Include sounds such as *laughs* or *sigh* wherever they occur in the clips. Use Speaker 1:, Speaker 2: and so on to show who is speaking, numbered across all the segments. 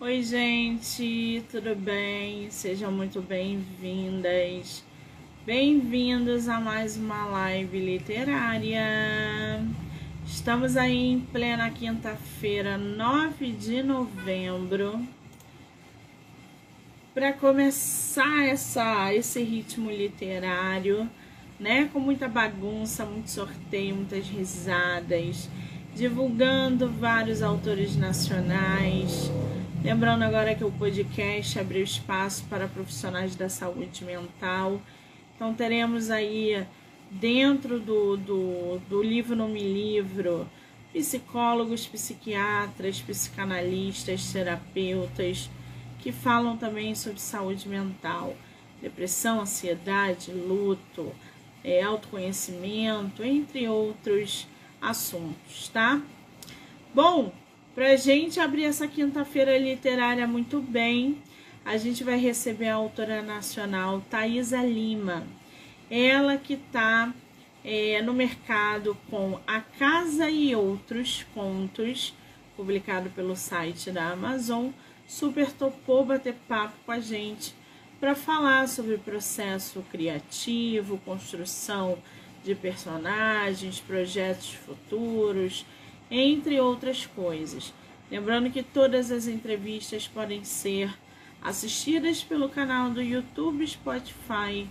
Speaker 1: Oi, gente, tudo bem? Sejam muito bem-vindas, bem-vindos a mais uma live literária. Estamos aí em plena quinta-feira, 9 de novembro, para começar essa, esse ritmo literário, né? Com muita bagunça, muito sorteio, muitas risadas, divulgando vários autores nacionais Lembrando agora que o podcast abriu espaço para profissionais da saúde mental. Então teremos aí dentro do, do, do livro no Me Livro psicólogos, psiquiatras, psicanalistas, terapeutas que falam também sobre saúde mental, depressão, ansiedade, luto, é, autoconhecimento, entre outros assuntos, tá? Bom, para a gente abrir essa quinta-feira literária muito bem, a gente vai receber a autora nacional Thaisa Lima. Ela que está é, no mercado com A Casa e Outros Contos, publicado pelo site da Amazon, super topou bater papo com a gente para falar sobre processo criativo, construção de personagens, projetos futuros, entre outras coisas. Lembrando que todas as entrevistas podem ser assistidas pelo canal do YouTube, Spotify,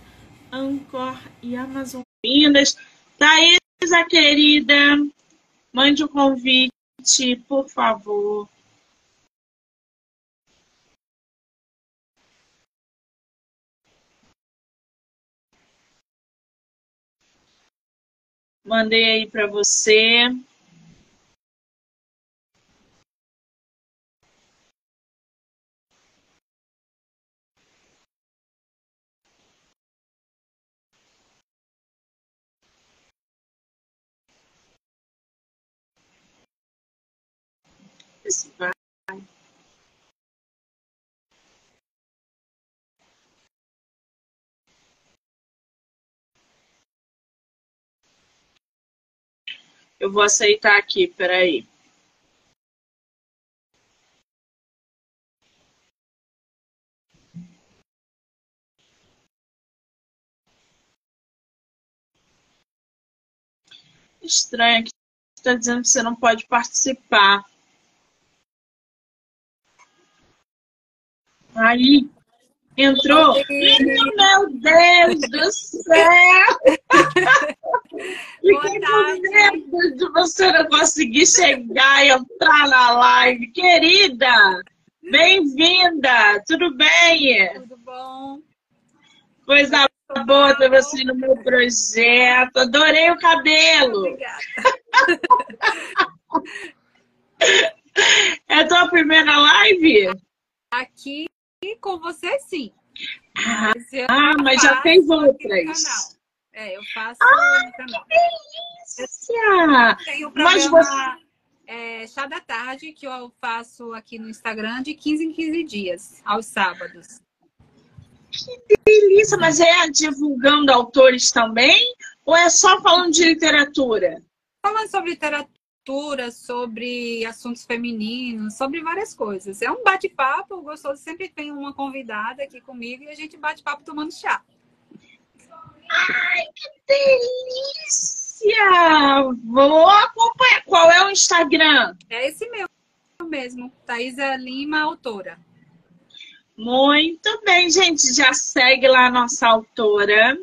Speaker 1: Anchor e Amazon. Vindas. Thaisa, querida, mande o um convite, por favor. Mandei aí para você. Vai. Eu vou aceitar aqui, peraí. Estranho que está dizendo que você não pode participar. Aí entrou. Meu Deus do céu! Fiquei com medo de você não conseguir chegar e entrar na live. Querida, bem-vinda! Tudo bem?
Speaker 2: Tudo bom?
Speaker 1: Coisa boa ter você no meu projeto. Adorei o cabelo.
Speaker 2: Obrigada. *laughs*
Speaker 1: É a tua primeira live?
Speaker 2: Aqui com você, sim.
Speaker 1: Ah, mas, ah, mas já fez outras.
Speaker 2: É, eu faço
Speaker 1: ah, no canal. Que delícia!
Speaker 2: Tem mas você... é, Chá da Tarde, que eu faço aqui no Instagram de 15 em 15 dias, aos sábados.
Speaker 1: Que delícia! Mas é divulgando autores também? Ou é só falando de literatura?
Speaker 2: Falando sobre literatura sobre assuntos femininos, sobre várias coisas. É um bate-papo gostoso. Sempre tem uma convidada aqui comigo e a gente bate papo tomando chá.
Speaker 1: Ai, que delícia! Vou acompanhar. Qual é o Instagram?
Speaker 2: É esse meu mesmo, Thaisa Lima, autora.
Speaker 1: Muito bem, gente. Já segue lá a nossa autora,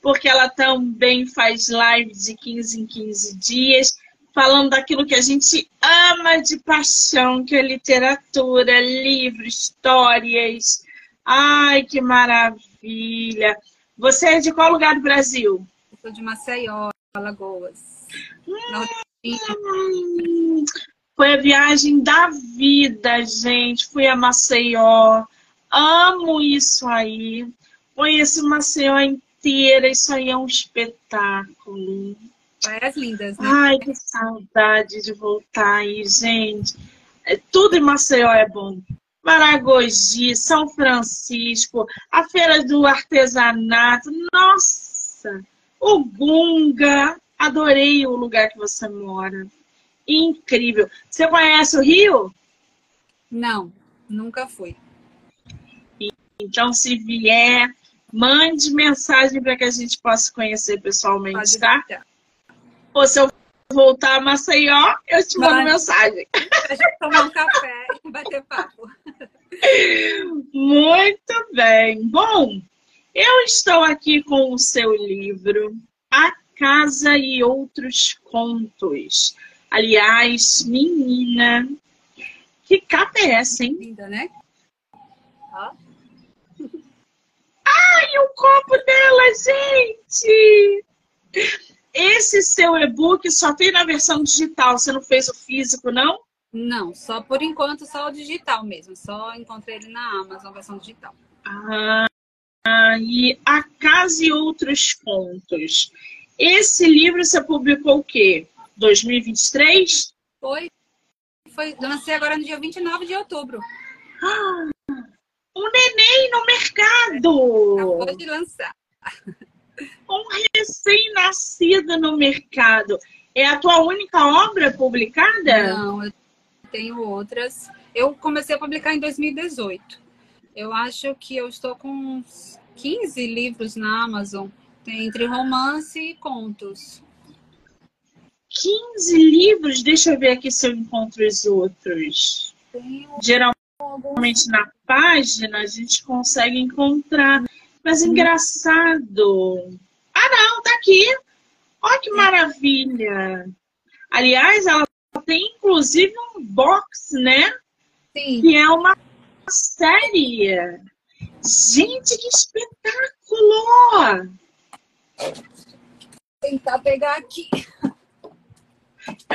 Speaker 1: porque ela também faz live de 15 em 15 dias falando daquilo que a gente ama de paixão, que é literatura, livros, histórias. Ai, que maravilha! Você é de qual lugar do Brasil?
Speaker 2: Eu sou de Maceió, Alagoas.
Speaker 1: Hum, foi a viagem da vida, gente. Fui a Maceió. Amo isso aí. Conheço Maceió inteira. Isso aí é um espetáculo.
Speaker 2: Praias lindas, né?
Speaker 1: Ai, que saudade de voltar aí, gente. É, tudo em Maceió é bom. Maragogi, São Francisco, a Feira do Artesanato. Nossa! O Gunga. Adorei o lugar que você mora. Incrível. Você conhece o Rio?
Speaker 2: Não. Nunca fui.
Speaker 1: Então, se vier, mande mensagem para que a gente possa conhecer pessoalmente, Pode tá? Ou se eu voltar a Maceió, eu te mando mensagem.
Speaker 2: A gente tomar um café e bater papo.
Speaker 1: Muito bem. Bom, eu estou aqui com o seu livro, A Casa e Outros Contos. Aliás, menina, que capa é essa, hein?
Speaker 2: Linda, né? Ó.
Speaker 1: Ai, o copo dela, gente! Esse seu e-book só tem na versão digital, você não fez o físico, não?
Speaker 2: Não, só por enquanto só o digital mesmo. Só encontrei ele na Amazon, versão digital.
Speaker 1: Ah, e A Casa e Outros Contos. Esse livro você publicou o quê? 2023?
Speaker 2: Foi. Foi. Lancei agora no dia 29 de outubro.
Speaker 1: Ah, um neném no mercado!
Speaker 2: Acabou de lançar.
Speaker 1: Um recém-nascido no mercado. É a tua única obra publicada?
Speaker 2: Não, eu tenho outras. Eu comecei a publicar em 2018. Eu acho que eu estou com uns 15 livros na Amazon, entre romance e contos.
Speaker 1: 15 livros? Deixa eu ver aqui se eu encontro os outros. Tenho Geralmente na página a gente consegue encontrar. Mas hum. engraçado. Ah, não, tá aqui. Olha que maravilha. Aliás, ela tem inclusive um box, né?
Speaker 2: Sim.
Speaker 1: Que é uma série. Gente, que espetáculo!
Speaker 2: Tentar pegar aqui.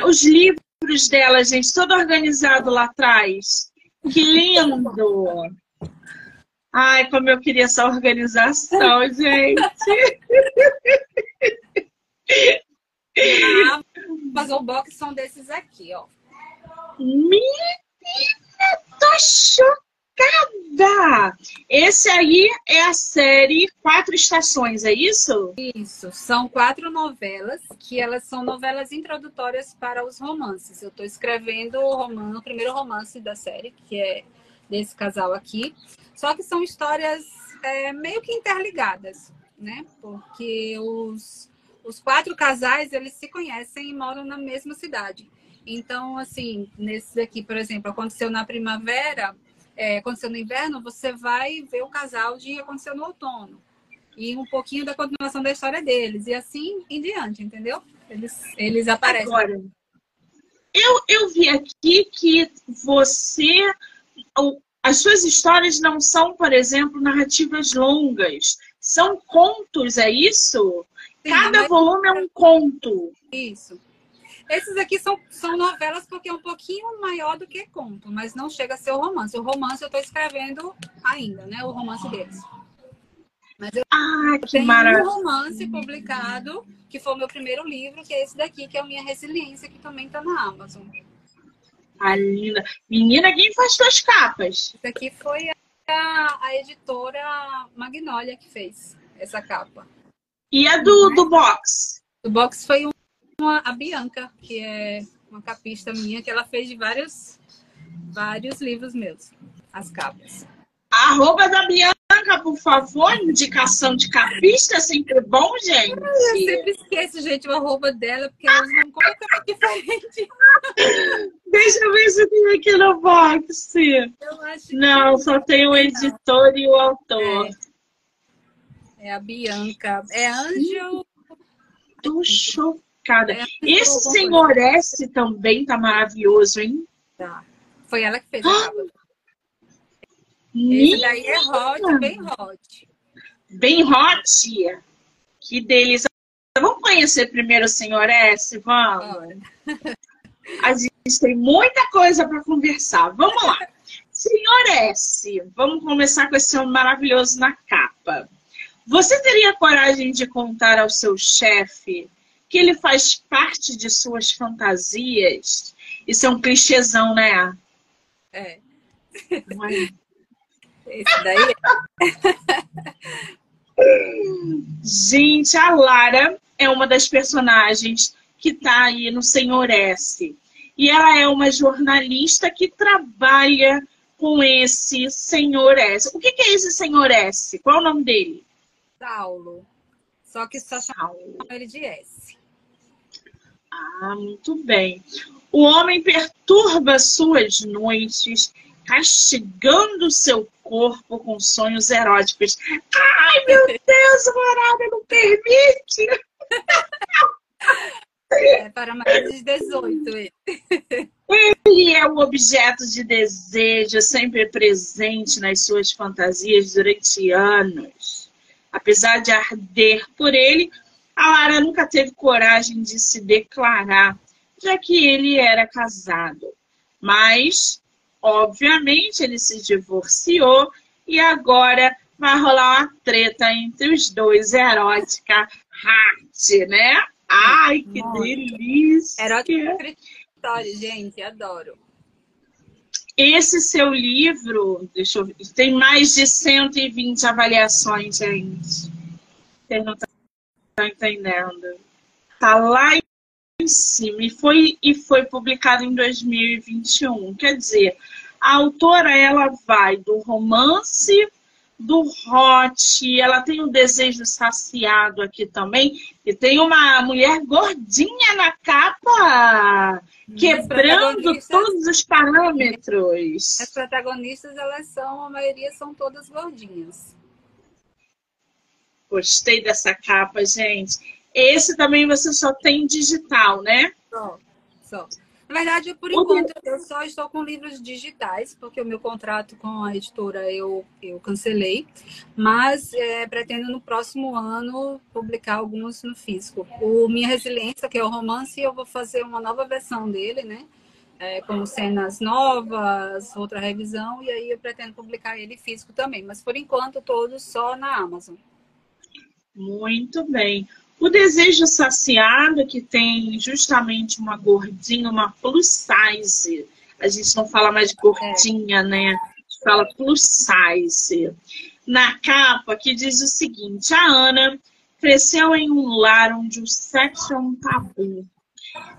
Speaker 1: Os livros dela, gente, todo organizado lá atrás. Que lindo! Ai, como eu queria essa organização, *laughs* gente!
Speaker 2: Amazon Box são desses aqui, ó.
Speaker 1: Menina, tô chocada! Esse aí é a série Quatro Estações, é isso?
Speaker 2: Isso, são quatro novelas, que elas são novelas introdutórias para os romances. Eu estou escrevendo o, romance, o primeiro romance da série, que é desse casal aqui. Só que são histórias é, meio que interligadas, né? Porque os os quatro casais, eles se conhecem e moram na mesma cidade. Então, assim, nesse aqui, por exemplo, aconteceu na primavera, é, aconteceu no inverno, você vai ver o casal de aconteceu no outono. E um pouquinho da continuação da história deles. E assim em diante, entendeu? Eles, eles aparecem.
Speaker 1: Agora, eu, eu vi aqui que você. As suas histórias não são, por exemplo, narrativas longas. São contos, é isso? Sim, Cada volume é um conto.
Speaker 2: Isso. Esses aqui são, são novelas porque é um pouquinho maior do que conto, mas não chega a ser o romance. O romance eu estou escrevendo ainda, né? O romance deles. Mas eu
Speaker 1: ah, que tenho maravilha.
Speaker 2: um romance publicado, que foi o meu primeiro livro, que é esse daqui, que é a minha resiliência, que também está na Amazon.
Speaker 1: Ah, linda. Menina, quem faz suas capas?
Speaker 2: Isso aqui foi a, a editora Magnólia que fez essa capa.
Speaker 1: E a do, do box?
Speaker 2: Do box foi uma, a Bianca, que é uma capista minha, que ela fez de vários, vários livros meus, as capas.
Speaker 1: Arroba da Bianca, por favor, indicação de capista, é sempre bom, gente. Eu
Speaker 2: sempre esqueço, gente, o arroba dela, porque elas não colocam diferente. *laughs*
Speaker 1: Deixa eu ver se tem aqui no box. Não, só tem o editor e o autor. É.
Speaker 2: É a Bianca. É Ângelo.
Speaker 1: Tô chocada. É Esse senhor S também tá maravilhoso, hein?
Speaker 2: Tá. Foi ela que fez a capa. Esse daí é hot, bem hot.
Speaker 1: Bem hot? Que delícia. Vamos conhecer primeiro o senhor S? Vamos. *laughs* A gente tem muita coisa para conversar. Vamos lá. Senhor S, vamos começar com esse homem maravilhoso na capa. Você teria coragem de contar ao seu chefe que ele faz parte de suas fantasias? Isso é um clichêzão,
Speaker 2: né? É. *laughs* Esse daí *laughs*
Speaker 1: Gente, a Lara é uma das personagens que está aí no Senhor S. E ela é uma jornalista que trabalha com esse senhor S. O que, que é esse senhor S? Qual é o nome dele?
Speaker 2: Saulo. Só que só chama ele de S.
Speaker 1: Ah, muito bem. O homem perturba suas noites, castigando seu corpo com sonhos eróticos. Ai, meu *laughs* Deus, o horário não permite! *laughs*
Speaker 2: É para mais de 18.
Speaker 1: Ele é um objeto de desejo sempre presente nas suas fantasias durante anos. Apesar de arder por ele, a Lara nunca teve coragem de se declarar, já que ele era casado. Mas, obviamente, ele se divorciou e agora vai rolar uma treta entre os dois, erótica, hard, né? Ai, que Muito. delícia!
Speaker 2: Erótica história, gente, adoro.
Speaker 1: Esse seu livro, deixa eu ver, tem mais de 120 avaliações, gente. Você não está entendendo. Tá lá em cima e foi, e foi publicado em 2021. Quer dizer, a autora ela vai do romance do hot, ela tem um desejo saciado aqui também, e tem uma mulher gordinha na capa, quebrando todos os parâmetros.
Speaker 2: As protagonistas, elas são, a maioria são todas gordinhas.
Speaker 1: Gostei dessa capa, gente. Esse também você só tem digital, né?
Speaker 2: Só, só. Na verdade, por enquanto, eu só estou com livros digitais, porque o meu contrato com a editora eu, eu cancelei, mas é, pretendo no próximo ano publicar alguns no físico. O Minha Resiliência, que é o romance, eu vou fazer uma nova versão dele, né? É, com cenas novas, outra revisão, e aí eu pretendo publicar ele físico também. Mas por enquanto, todos só na Amazon.
Speaker 1: Muito bem. O desejo saciado, que tem justamente uma gordinha, uma plus size. A gente não fala mais gordinha, né? A gente fala plus size. Na capa, que diz o seguinte: a Ana cresceu em um lar onde o sexo é um tabu.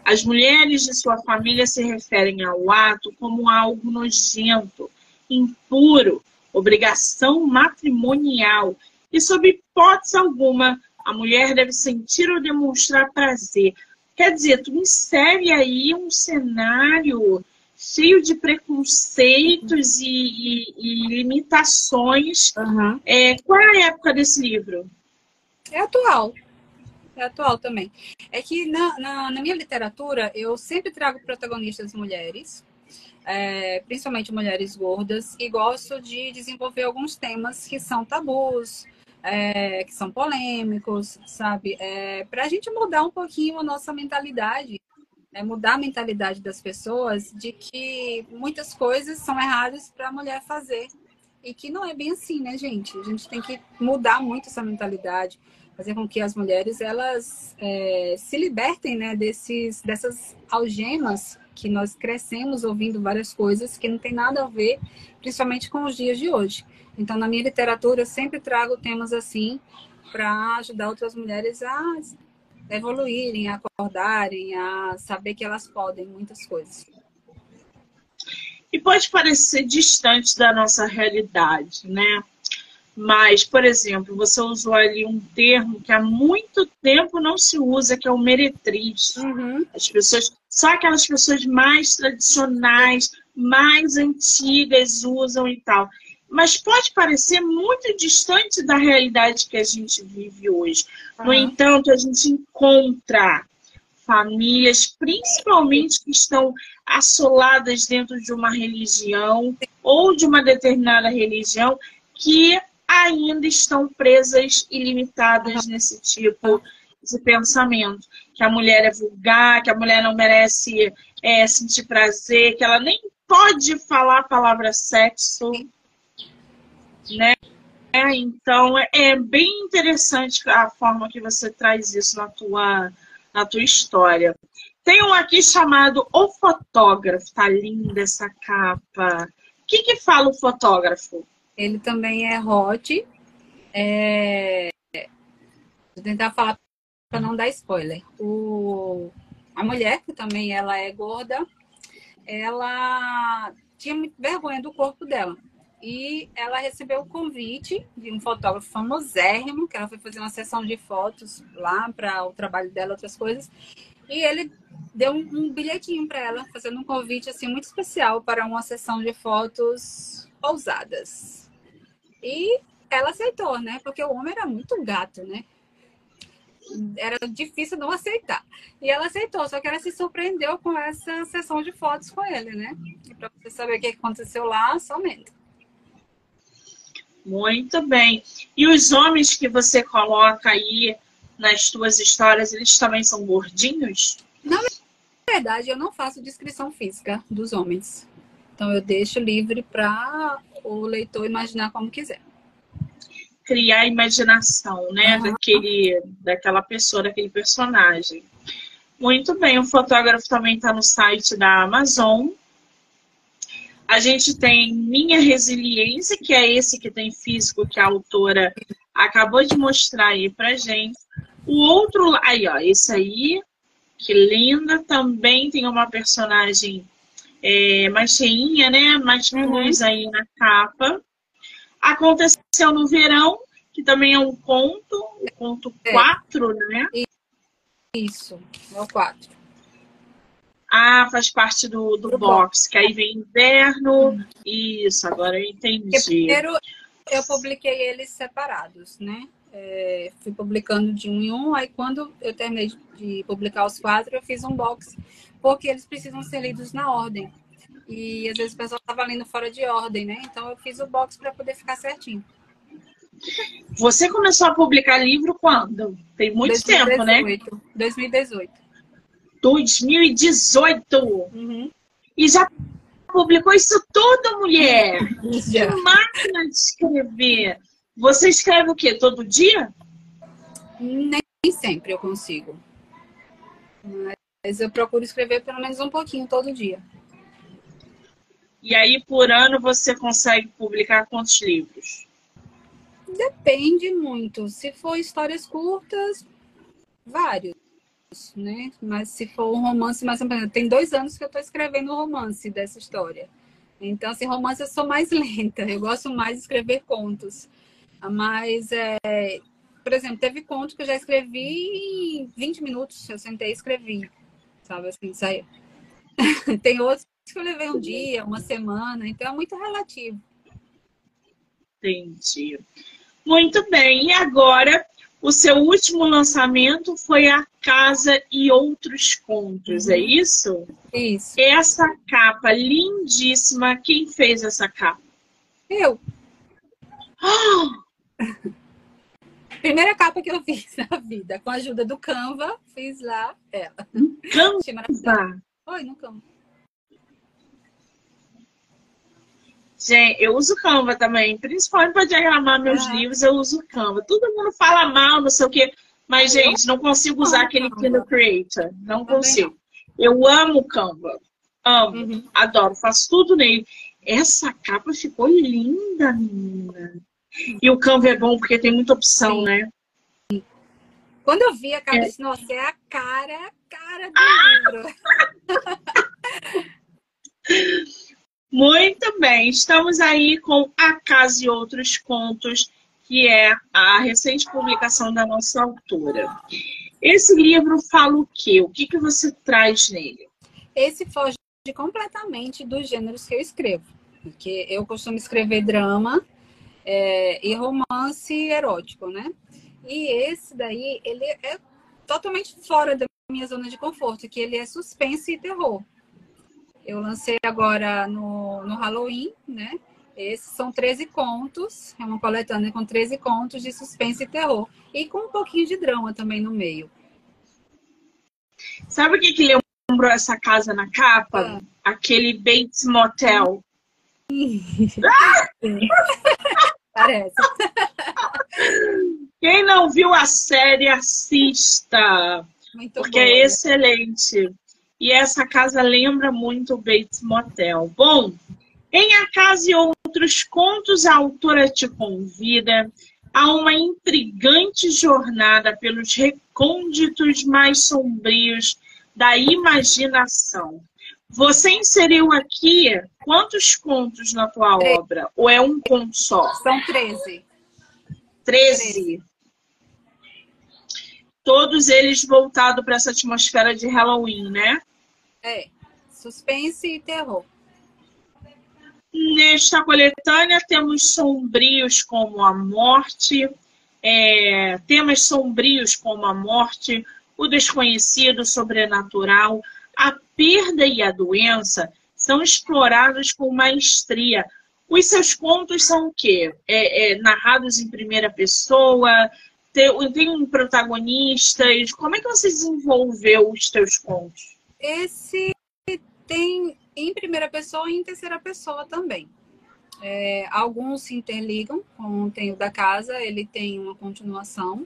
Speaker 1: As mulheres de sua família se referem ao ato como algo nojento, impuro, obrigação matrimonial e, sob hipótese alguma, a mulher deve sentir ou demonstrar prazer. Quer dizer, tu insere aí um cenário cheio de preconceitos e, e, e limitações. Uhum. É, qual é a época desse livro?
Speaker 2: É atual. É atual também. É que na, na, na minha literatura eu sempre trago protagonistas mulheres, é, principalmente mulheres gordas, e gosto de desenvolver alguns temas que são tabus, é, que são polêmicos, sabe? É, para a gente mudar um pouquinho a nossa mentalidade, né? mudar a mentalidade das pessoas de que muitas coisas são erradas para a mulher fazer. E que não é bem assim, né, gente? A gente tem que mudar muito essa mentalidade, fazer com que as mulheres elas é, se libertem né, desses, dessas algemas que nós crescemos ouvindo várias coisas que não tem nada a ver, principalmente com os dias de hoje. Então, na minha literatura, eu sempre trago temas assim para ajudar outras mulheres a evoluírem, a acordarem, a saber que elas podem muitas coisas.
Speaker 1: E pode parecer distante da nossa realidade, né? Mas, por exemplo, você usou ali um termo que há muito tempo não se usa, que é o meretriz. Uhum. As pessoas, só aquelas pessoas mais tradicionais, mais antigas usam e tal mas pode parecer muito distante da realidade que a gente vive hoje. Uhum. No entanto, a gente encontra famílias, principalmente que estão assoladas dentro de uma religião ou de uma determinada religião, que ainda estão presas e limitadas nesse tipo de pensamento. Que a mulher é vulgar, que a mulher não merece é, sentir prazer, que ela nem pode falar a palavra sexo né? Então é bem interessante a forma que você traz isso na tua, na tua história. Tem um aqui chamado O Fotógrafo, tá linda essa capa. O que, que fala o fotógrafo?
Speaker 2: Ele também é hot. É... Vou tentar falar para não dar spoiler. O... A mulher, que também ela é gorda, ela tinha vergonha do corpo dela. E ela recebeu o convite de um fotógrafo famosérrimo, que ela foi fazer uma sessão de fotos lá para o trabalho dela, outras coisas. E ele deu um, bilhetinho para ela, fazendo um convite assim muito especial para uma sessão de fotos ousadas. E ela aceitou, né? Porque o homem era muito gato, né? Era difícil não aceitar. E ela aceitou, só que ela se surpreendeu com essa sessão de fotos com ele, né? Para você saber o que aconteceu lá, somente.
Speaker 1: Muito bem. E os homens que você coloca aí nas suas histórias, eles também são gordinhos?
Speaker 2: Na verdade, eu não faço descrição física dos homens. Então, eu deixo livre para o leitor imaginar como quiser.
Speaker 1: Criar a imaginação, né? Uhum. Daquele, daquela pessoa, daquele personagem. Muito bem. O fotógrafo também está no site da Amazon. A gente tem Minha Resiliência, que é esse que tem físico que a autora acabou de mostrar aí pra gente. O outro, aí ó, esse aí, que linda, também tem uma personagem é, mais cheinha, né? Mais cruz uhum. aí na capa. Aconteceu no verão, que também é um conto, o conto 4, é. né?
Speaker 2: Isso, é o 4.
Speaker 1: Ah, faz parte do, do, box, que aí vem inverno. Isso, agora eu entendi. Porque
Speaker 2: primeiro eu publiquei eles separados, né? É, fui publicando de um em um, aí quando eu terminei de publicar os quatro, eu fiz um box, porque eles precisam ser lidos na ordem. E às vezes o pessoal estava lendo fora de ordem, né? Então eu fiz o box para poder ficar certinho.
Speaker 1: Você começou a publicar livro quando? Tem muito 2018, tempo, né?
Speaker 2: 2018.
Speaker 1: 2018. Uhum. E já publicou isso tudo, mulher. Que máquina de escrever. Você escreve o quê? Todo dia?
Speaker 2: Nem sempre eu consigo. Mas eu procuro escrever pelo menos um pouquinho todo dia.
Speaker 1: E aí, por ano, você consegue publicar quantos livros?
Speaker 2: Depende muito. Se for histórias curtas, vários né? Mas se for um romance mais tem dois anos que eu estou escrevendo o um romance dessa história. Então, assim, romance eu sou mais *laughs* lenta. Eu gosto mais de escrever contos. Mas, é, por exemplo, teve contos que eu já escrevi em 20 minutos. Eu sentei e escrevi, sabe? Assim, saiu. *laughs* tem outros que eu levei um dia, uma semana. Então, é muito relativo.
Speaker 1: Entendi. Muito bem. E agora, o seu último lançamento foi A Casa e Outros Contos, é uhum. isso?
Speaker 2: Isso.
Speaker 1: Essa capa lindíssima, quem fez essa capa?
Speaker 2: Eu. Primeira capa que eu fiz *laughs* na vida, com a ajuda do Canva, fiz lá ela.
Speaker 1: Canva?
Speaker 2: Foi no Canva.
Speaker 1: Gente, eu uso Canva também, principalmente para diagramar meus ah. livros, eu uso Canva. Todo mundo fala mal, não sei o quê, mas, gente, não consigo usar aquele Kindle Creator. Não consigo. Eu amo Canva. Amo, uhum. adoro, faço tudo nele. Essa capa ficou linda, menina. E o Canva é bom porque tem muita opção, Sim. né?
Speaker 2: Quando eu vi a capa, é. disse, nossa, é a cara, a cara do ah!
Speaker 1: livro. *laughs* *laughs* Muito bem, estamos aí com A Casa e Outros Contos, que é a recente publicação da nossa autora. Esse livro fala o quê? O que, que você traz nele?
Speaker 2: Esse foge completamente dos gêneros que eu escrevo. Porque eu costumo escrever drama é, e romance erótico, né? E esse daí, ele é totalmente fora da minha zona de conforto, que ele é suspense e terror. Eu lancei agora no, no Halloween, né? Esses são 13 contos, é uma coletânea com 13 contos de suspense e terror. E com um pouquinho de drama também no meio.
Speaker 1: Sabe o que, que lembrou essa casa na capa? Ah. Aquele Bates Motel. *laughs*
Speaker 2: Parece.
Speaker 1: Quem não viu a série, assista. Muito porque é é excelente. E essa casa lembra muito o Bates Motel. Bom, em A Casa e Outros Contos, a autora te convida a uma intrigante jornada pelos recônditos mais sombrios da imaginação. Você inseriu aqui quantos contos na tua obra? Ou é um conto só?
Speaker 2: São 13.
Speaker 1: 13. Todos eles voltados para essa atmosfera de Halloween, né?
Speaker 2: É. Suspense e terror.
Speaker 1: Nesta coletânea temos sombrios como a morte, é, temas sombrios como a morte, o desconhecido, o sobrenatural, a perda e a doença são explorados com maestria. Os seus contos são o quê? É, é, narrados em primeira pessoa? Tem, tem um protagonista? Como é que você desenvolveu os teus contos?
Speaker 2: Esse tem em primeira pessoa e em terceira pessoa também. É, alguns se interligam, como tem o da casa, ele tem uma continuação,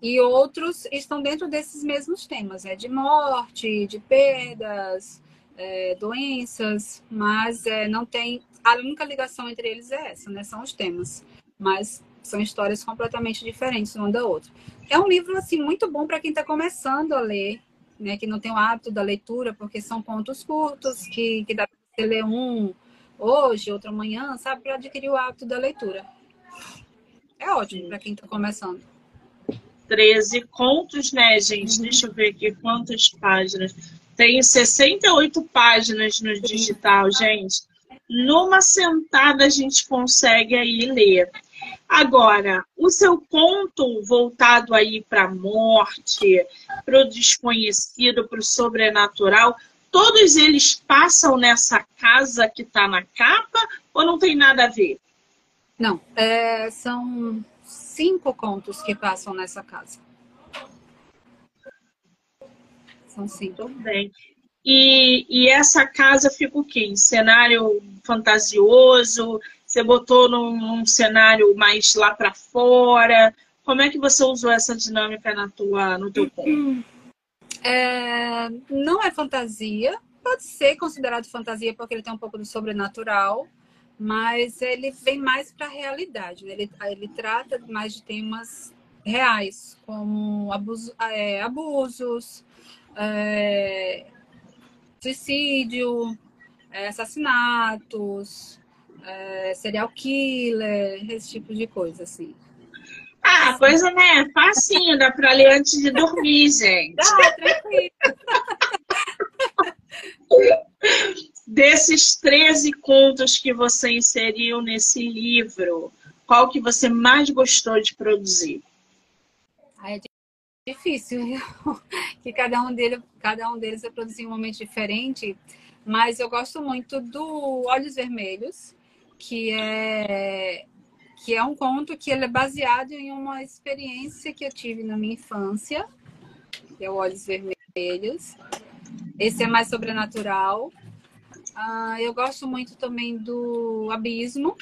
Speaker 2: e outros estão dentro desses mesmos temas, é de morte, de perdas, é, doenças, mas é, não tem. A única ligação entre eles é essa, né? São os temas. Mas são histórias completamente diferentes uma da outra. É um livro assim muito bom para quem está começando a ler, né? Que não tem o hábito da leitura, porque são contos curtos que, que dá para você ler um hoje, outro amanhã, sabe, para adquirir o hábito da leitura. É ótimo para quem está começando.
Speaker 1: 13 contos, né, gente? Uhum. Deixa eu ver aqui quantas páginas. Tem 68 páginas no digital, gente. Numa sentada a gente consegue aí ler. Agora, o seu conto voltado aí para a morte, para o desconhecido, para o sobrenatural, todos eles passam nessa casa que está na capa ou não tem nada a ver?
Speaker 2: Não, é, são cinco contos que passam nessa casa. São cinco.
Speaker 1: Tudo bem. E, e essa casa fica o quê? Em cenário fantasioso? Você botou num, num cenário mais lá para fora? Como é que você usou essa dinâmica na tua, no teu conto?
Speaker 2: É, não é fantasia, pode ser considerado fantasia porque ele tem um pouco do sobrenatural, mas ele vem mais para a realidade. Né? Ele, ele trata mais de temas reais, como abuso, é, abusos, é, suicídio, é, assassinatos, é, serial killer, esse tipo de coisa, assim.
Speaker 1: Ah, coisa, né? Facinho, dá pra ler antes de dormir, gente. Dá, tranquilo. *laughs* Desses 13 contos que você inseriu nesse livro, qual que você mais gostou de produzir?
Speaker 2: é difícil, *laughs* que cada um, dele, cada um deles é produzir em um momento diferente, mas eu gosto muito do Olhos Vermelhos, que é que é um conto que ele é baseado em uma experiência que eu tive na minha infância, que é o Olhos Vermelhos. Esse é mais sobrenatural. Uh, eu gosto muito também do Abismo.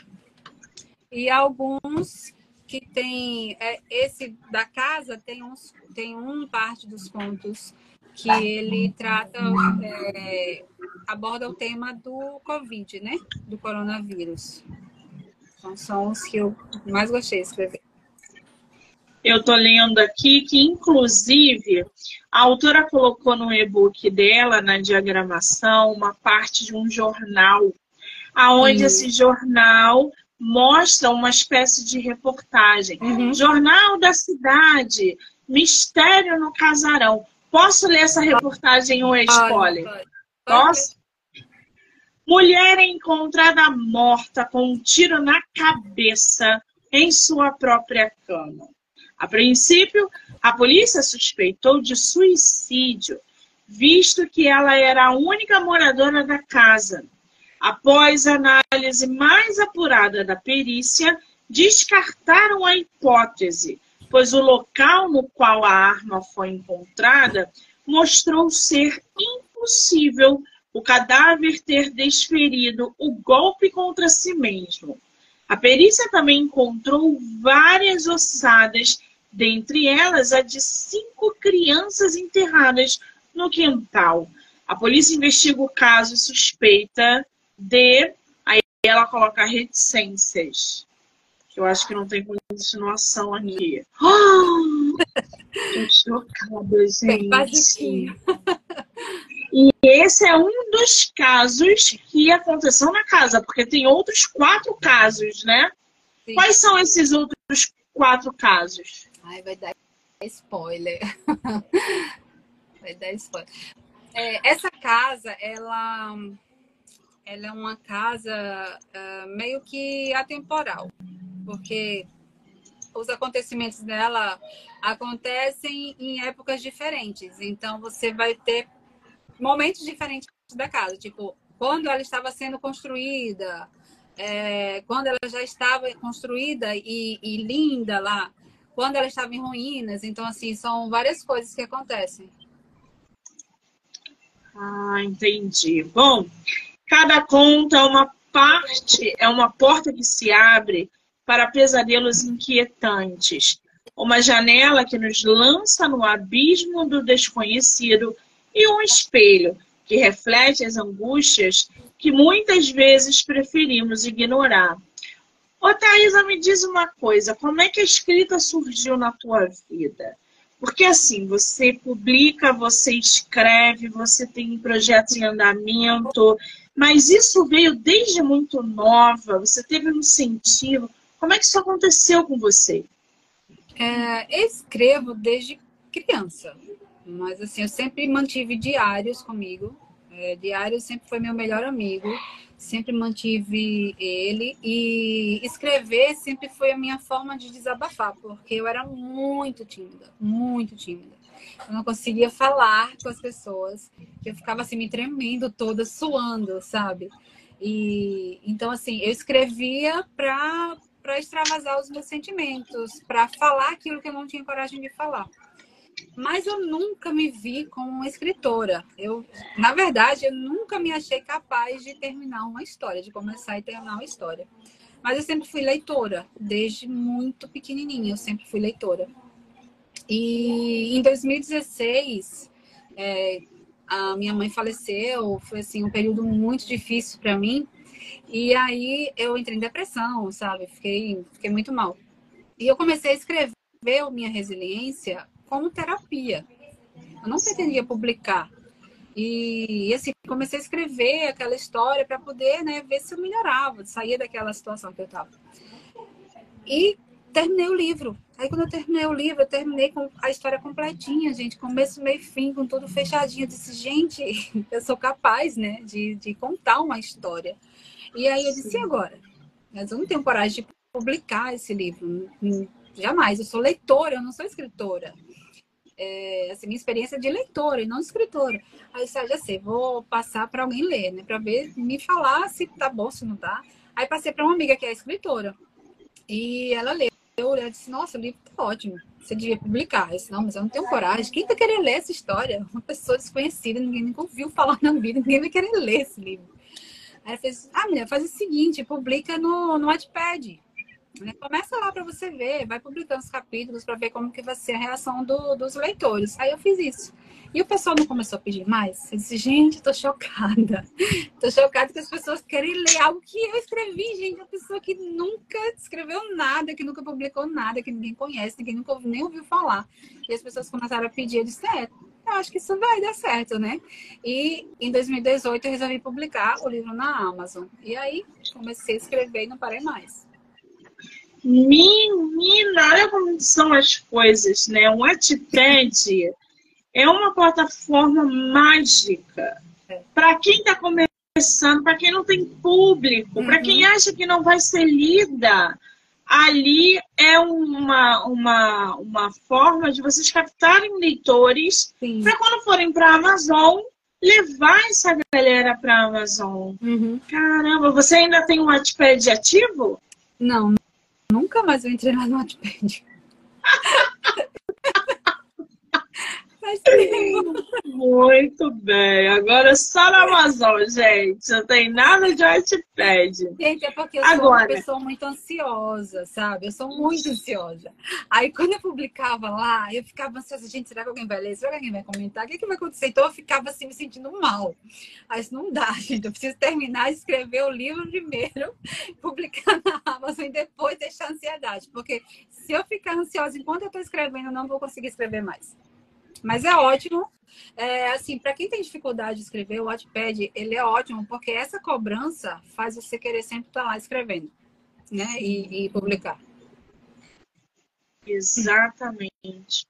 Speaker 2: E alguns que tem... É, esse da casa tem, uns, tem um parte dos contos que ele trata... É, aborda o tema do Covid, né? Do coronavírus. Então, são os que eu mais gostei de escrever.
Speaker 1: Eu estou lendo aqui que, inclusive, a autora colocou no e-book dela, na diagramação, uma parte de um jornal, aonde uhum. esse jornal mostra uma espécie de reportagem. Uhum. Jornal da cidade, mistério no casarão. Posso ler essa reportagem ou é spoiler? Pode, pode. Posso? Mulher é encontrada morta com um tiro na cabeça em sua própria cama. A princípio, a polícia suspeitou de suicídio, visto que ela era a única moradora da casa. Após análise mais apurada da perícia, descartaram a hipótese, pois o local no qual a arma foi encontrada mostrou ser impossível o cadáver ter desferido o golpe contra si mesmo. A perícia também encontrou várias ossadas, dentre elas a de cinco crianças enterradas no quintal. A polícia investiga o caso suspeita de. Aí ela coloca reticências. Eu acho que não tem continuação aqui. Oh! *gasps* Tô chocada, gente. E esse é um dos casos que aconteceu na casa, porque tem outros quatro casos, né? Sim. Quais são esses outros quatro casos?
Speaker 2: Ai, vai dar spoiler. *laughs* vai dar spoiler. É, essa casa, ela, ela é uma casa uh, meio que atemporal, porque os acontecimentos dela acontecem em épocas diferentes. Então, você vai ter momentos diferentes da casa. Tipo, quando ela estava sendo construída, é, quando ela já estava construída e, e linda lá, quando ela estava em ruínas. Então, assim, são várias coisas que acontecem.
Speaker 1: Ah, entendi. Bom, cada conta é uma parte, é uma porta que se abre para pesadelos inquietantes. Uma janela que nos lança no abismo do desconhecido e um espelho que reflete as angústias que muitas vezes preferimos ignorar. Ô Thaisa, me diz uma coisa, como é que a escrita surgiu na tua vida? Porque assim, você publica, você escreve, você tem projetos em andamento, mas isso veio desde muito nova, você teve um incentivo. Como é que isso aconteceu com você?
Speaker 2: É, escrevo desde criança. Mas assim, eu sempre mantive diários comigo. É, diário sempre foi meu melhor amigo. Sempre mantive ele. E escrever sempre foi a minha forma de desabafar, porque eu era muito tímida, muito tímida. Eu não conseguia falar com as pessoas. Eu ficava assim, me tremendo toda, suando, sabe? E então, assim, eu escrevia para para extravasar os meus sentimentos, para falar aquilo que eu não tinha coragem de falar. Mas eu nunca me vi como uma escritora. Eu, na verdade, eu nunca me achei capaz de terminar uma história, de começar e terminar uma história. Mas eu sempre fui leitora, desde muito pequenininha, eu sempre fui leitora. E em 2016, é, a minha mãe faleceu, foi assim um período muito difícil para mim. E aí eu entrei em depressão, sabe? Fiquei, fiquei muito mal. E eu comecei a escrever minha resiliência como terapia. Eu não pretendia publicar. E, assim, comecei a escrever aquela história para poder né, ver se eu melhorava, sair daquela situação que eu estava. E terminei o livro. Aí, quando eu terminei o livro, eu terminei com a história completinha, gente, começo, meio fim, com tudo fechadinho. Eu disse, gente, *laughs* eu sou capaz, né, de, de contar uma história. E aí eu disse, e agora? Mas eu não tenho coragem de publicar esse livro. Jamais. Eu sou leitora, eu não sou escritora é, assim, minha experiência de leitora e não escritora. Aí eu disse, já sei, vou passar para alguém ler, né? Para ver, me falar se tá bom, se não tá. Aí passei para uma amiga que é escritora. E ela leu, ela disse, nossa, o livro tá ótimo. Você devia publicar. Eu disse, não, mas eu não tenho coragem. Quem tá querendo ler essa história? Uma pessoa desconhecida, ninguém nunca ouviu falar na vida, ninguém vai querer ler esse livro. Aí fez, ah, mulher, faz o seguinte, publica no, no Wattpad. Começa lá para você ver, vai publicando os capítulos para ver como que vai ser a reação do, dos leitores. Aí eu fiz isso. E o pessoal não começou a pedir mais? Eu disse, gente, tô chocada. *laughs* tô chocada que as pessoas querem ler algo que eu escrevi, gente. Uma pessoa que nunca escreveu nada, que nunca publicou nada, que ninguém conhece, ninguém nunca nem ouviu falar. E as pessoas começaram a pedir, eu disse, é, eu acho que isso vai dar certo, né? E em 2018 eu resolvi publicar o livro na Amazon. E aí comecei a escrever e não parei mais.
Speaker 1: Menina, olha como são as coisas, né? O Wattpad é uma plataforma mágica para quem está começando, para quem não tem público, uhum. para quem acha que não vai ser lida. Ali é uma, uma, uma forma de vocês captarem leitores para quando forem para a Amazon levar essa galera para a Amazon. Uhum. Caramba, você ainda tem um Wattpad ativo?
Speaker 2: Não, Nunca mais eu entrei lá no Wattpad. *laughs*
Speaker 1: Muito bem. Agora só na Amazon, gente. Não tem nada de Wattpad.
Speaker 2: Gente, é porque eu Agora. sou uma pessoa muito ansiosa, sabe? Eu sou muito ansiosa. Aí quando eu publicava lá, eu ficava ansiosa. Gente, será que alguém vai ler? Será que alguém vai comentar? O que, que vai acontecer? Então eu ficava assim, me sentindo mal. Aí isso não dá, *laughs* gente. Eu preciso terminar de escrever o livro primeiro, *laughs* publicar na Amazon e depois deixar a ansiedade. Porque se eu ficar ansiosa enquanto eu estou escrevendo, eu não vou conseguir escrever mais. Mas é ótimo, é, assim, para quem tem dificuldade de escrever, o Wattpad, ele é ótimo, porque essa cobrança faz você querer sempre estar lá escrevendo, né? E, e publicar.
Speaker 1: Exatamente.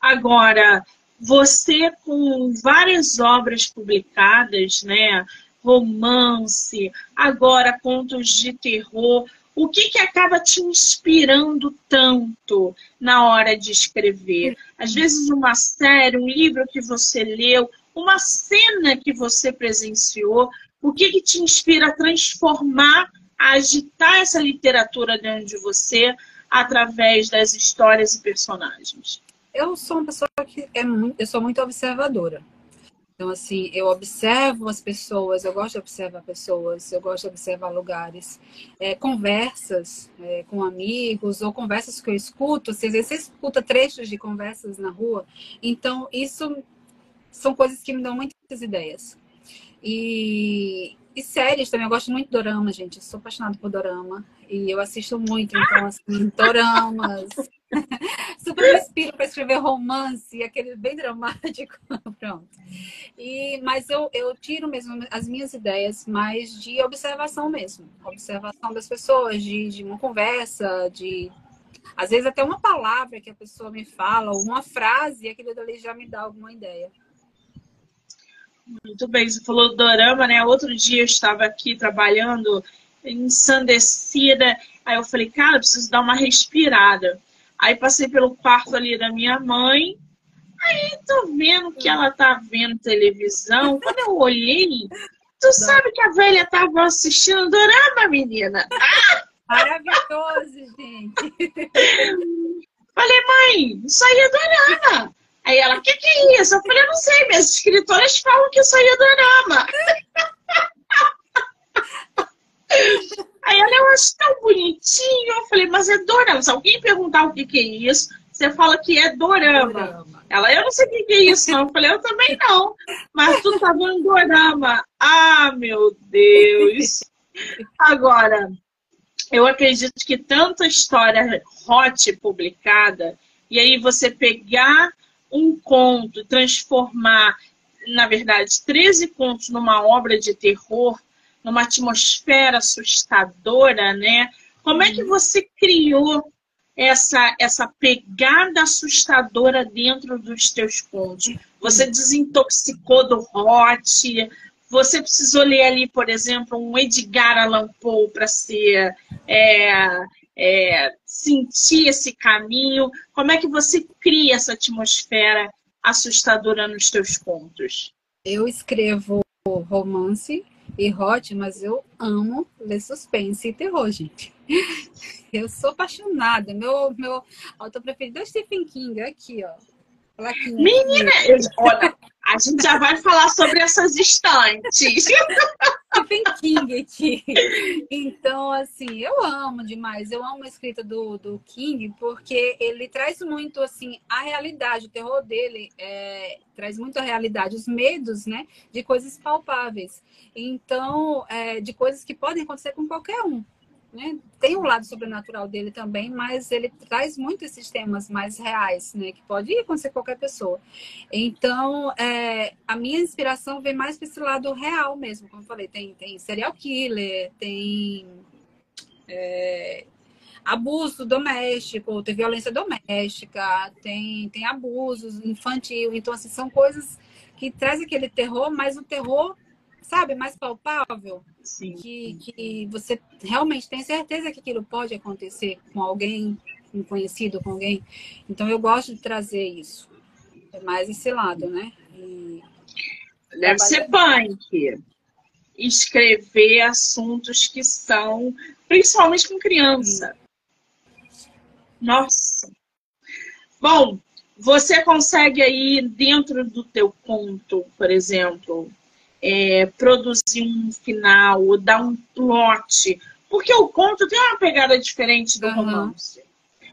Speaker 1: Agora, você com várias obras publicadas, né? Romance, agora contos de terror, o que, que acaba te inspirando tanto na hora de escrever? Às vezes uma série, um livro que você leu, uma cena que você presenciou, o que, que te inspira a transformar, a agitar essa literatura dentro de você através das histórias e personagens?
Speaker 2: Eu sou uma pessoa que é muito, eu sou muito observadora. Então, assim, eu observo as pessoas, eu gosto de observar pessoas, eu gosto de observar lugares, é, conversas é, com amigos ou conversas que eu escuto. Assim, você escuta trechos de conversas na rua, então isso são coisas que me dão muitas ideias. E, e séries também, eu gosto muito de dorama, gente. Eu sou apaixonada por dorama. E eu assisto muito, então, assim, doramas. *laughs* Super inspiro para escrever romance, aquele bem dramático. *laughs* Pronto. E, mas eu, eu tiro mesmo as minhas ideias mais de observação mesmo. Observação das pessoas, de, de uma conversa, de. Às vezes até uma palavra que a pessoa me fala, ou uma frase, aquilo dali já me dá alguma ideia.
Speaker 1: Muito bem, você falou do dorama, né? Outro dia eu estava aqui trabalhando ensandecida, aí eu falei, cara, eu preciso dar uma respirada. Aí passei pelo quarto ali da minha mãe, aí tô vendo que ela tá vendo televisão. Quando eu olhei, tu sabe que a velha tava assistindo dorama, menina.
Speaker 2: Ah! Maravilhoso, gente.
Speaker 1: Falei, mãe, isso aí é dorama. Aí ela, o que, que é isso? Eu falei, eu não sei, minhas escritoras falam que isso aí é dorama. *laughs* Aí ela, eu acho tão bonitinho. Eu falei, mas é dorama. Se alguém perguntar o que, que é isso, você fala que é dorama. dorama. Ela, eu não sei o que, que é isso, não. Eu falei, eu também não. Mas tu tá vendo dorama. Ah, meu Deus. Agora, eu acredito que tanta história hot publicada, e aí você pegar um conto, transformar, na verdade, 13 contos numa obra de terror, numa atmosfera assustadora, né? Como é que você criou essa, essa pegada assustadora dentro dos teus contos? Você desintoxicou do hot? Você precisou ler ali, por exemplo, um Edgar Allan Poe para ser é, é, sentir esse caminho? Como é que você cria essa atmosfera assustadora nos teus contos?
Speaker 2: Eu escrevo romance e hot, mas eu amo ler suspense e terror, gente. *laughs* Eu sou apaixonada. Meu, meu autor preferido é Stephen King, aqui, ó.
Speaker 1: Plaquinha Menina, olha, a gente já vai falar sobre essas estantes.
Speaker 2: Stephen King aqui. Então, assim, eu amo demais. Eu amo a escrita do, do King porque ele traz muito, assim, a realidade. O terror dele é, traz muito a realidade, os medos, né? De coisas palpáveis. Então, é, de coisas que podem acontecer com qualquer um. Né? Tem um lado sobrenatural dele também, mas ele traz muito esses temas mais reais, né? Que pode acontecer com qualquer pessoa. Então, é, a minha inspiração vem mais para esse lado real mesmo, como eu falei, tem, tem serial killer, tem é, abuso doméstico, tem violência doméstica, tem, tem abusos infantil. Então, assim, são coisas que trazem aquele terror, mas o terror sabe, mais palpável.
Speaker 1: Sim.
Speaker 2: Que, que você realmente tem certeza que aquilo pode acontecer com alguém, um conhecido, com alguém. Então eu gosto de trazer isso. É mais esse lado, né? E...
Speaker 1: Deve ser punk. Escrever assuntos que são, principalmente com criança. Nossa. Bom, você consegue aí dentro do teu conto, por exemplo, é, produzir um final, ou dar um plot. Porque o conto tem uma pegada diferente do uhum. romance,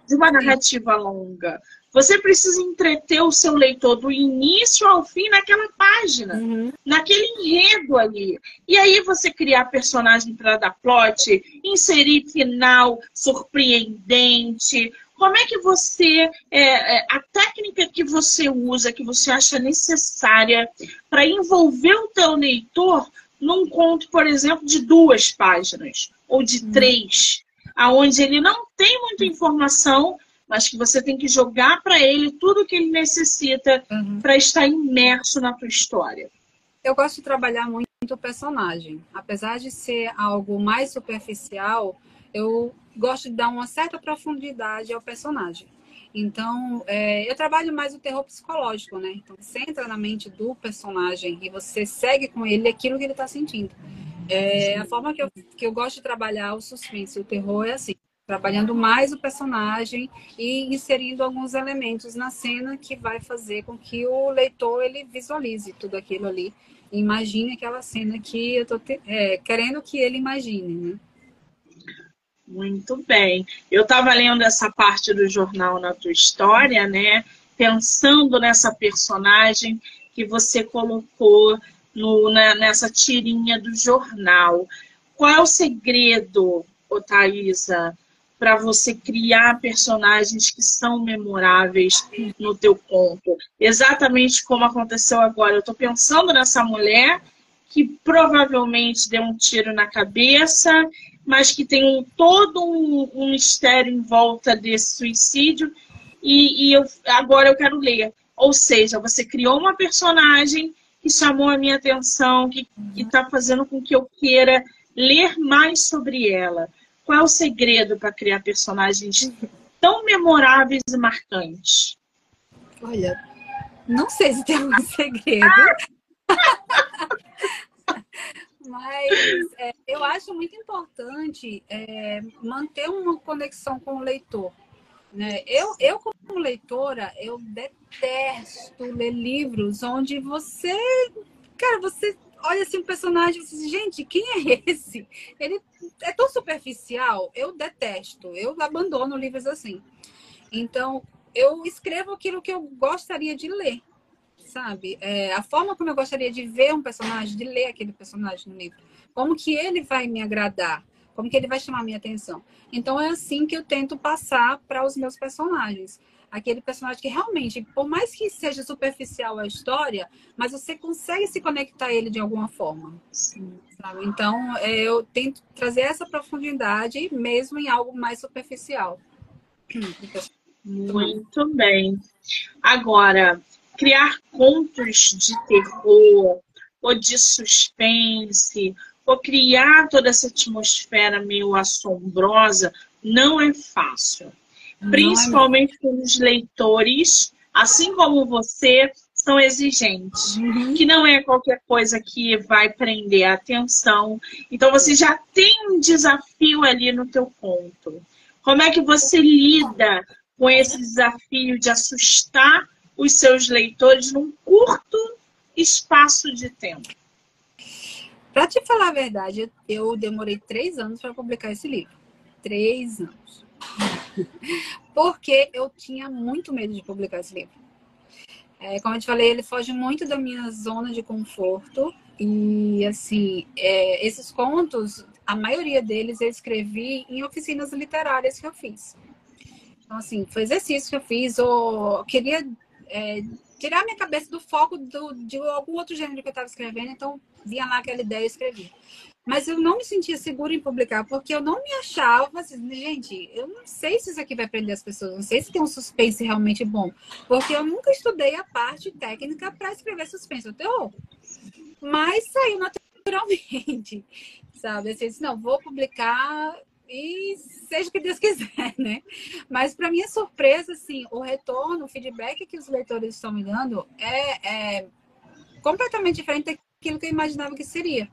Speaker 1: de uma narrativa Sim. longa. Você precisa entreter o seu leitor do início ao fim naquela página, uhum. naquele enredo ali. E aí você criar personagem para dar plot, inserir final surpreendente. Como é que você, é, é, a técnica que você usa, que você acha necessária para envolver o teu leitor num conto, por exemplo, de duas páginas ou de hum. três, aonde ele não tem muita informação, mas que você tem que jogar para ele tudo o que ele necessita uhum. para estar imerso na tua história.
Speaker 2: Eu gosto de trabalhar muito o personagem. Apesar de ser algo mais superficial, eu gosto de dar uma certa profundidade ao personagem. Então, é, eu trabalho mais o terror psicológico, né? Então, você entra na mente do personagem e você segue com ele aquilo que ele está sentindo. É, a forma que eu, que eu gosto de trabalhar o suspense, o terror é assim, trabalhando mais o personagem e inserindo alguns elementos na cena que vai fazer com que o leitor ele visualize tudo aquilo ali, imagine aquela cena que eu estou é, querendo que ele imagine, né?
Speaker 1: Muito bem. Eu estava lendo essa parte do jornal na tua história, né? Pensando nessa personagem que você colocou no, na, nessa tirinha do jornal. Qual é o segredo, Thaisa, para você criar personagens que são memoráveis no teu conto? Exatamente como aconteceu agora. Eu estou pensando nessa mulher que provavelmente deu um tiro na cabeça mas que tem um, todo um, um, mistério em volta desse suicídio. E, e eu, agora eu quero ler. Ou seja, você criou uma personagem que chamou a minha atenção, que está fazendo com que eu queira ler mais sobre ela. Qual é o segredo para criar personagens tão memoráveis e marcantes?
Speaker 2: Olha, não sei se tem um *laughs* segredo. *laughs* *laughs* Mas é, eu acho muito importante é, manter uma conexão com o leitor. Né? Eu, eu, como leitora, eu detesto ler livros onde você. Cara, você olha assim um personagem e diz, gente, quem é esse? Ele é tão superficial. Eu detesto. Eu abandono livros assim. Então, eu escrevo aquilo que eu gostaria de ler sabe? É, a forma como eu gostaria de ver um personagem, de ler aquele personagem no livro. Como que ele vai me agradar? Como que ele vai chamar minha atenção? Então é assim que eu tento passar para os meus personagens. Aquele personagem que realmente, por mais que seja superficial a história, mas você consegue se conectar a ele de alguma forma. Sim. Sabe? Então, é, eu tento trazer essa profundidade mesmo em algo mais superficial.
Speaker 1: Muito bem. Agora, criar contos de terror ou de suspense, ou criar toda essa atmosfera meio assombrosa, não é fácil. Não Principalmente é... os leitores, assim como você, são exigentes. Uhum. Que não é qualquer coisa que vai prender a atenção. Então você já tem um desafio ali no teu conto. Como é que você lida com esse desafio de assustar os seus leitores num curto espaço de tempo?
Speaker 2: Para te falar a verdade, eu demorei três anos para publicar esse livro. Três anos. *laughs* Porque eu tinha muito medo de publicar esse livro. É, como eu te falei, ele foge muito da minha zona de conforto. E, assim, é, esses contos, a maioria deles eu escrevi em oficinas literárias que eu fiz. Então, assim, foi exercício que eu fiz, ou queria é, tirar minha cabeça do foco do, de algum outro gênero que eu estava escrevendo, então vinha lá aquela ideia e escrevi. Mas eu não me sentia segura em publicar, porque eu não me achava assim, gente, eu não sei se isso aqui vai prender as pessoas, não sei se tem um suspense realmente bom, porque eu nunca estudei a parte técnica para escrever suspense, o terror. Mas saiu naturalmente, *laughs* sabe? Assim, não, vou publicar e seja o que Deus quiser, né? Mas para minha surpresa, assim, o retorno, o feedback que os leitores estão me dando é, é completamente diferente daquilo que eu imaginava que seria.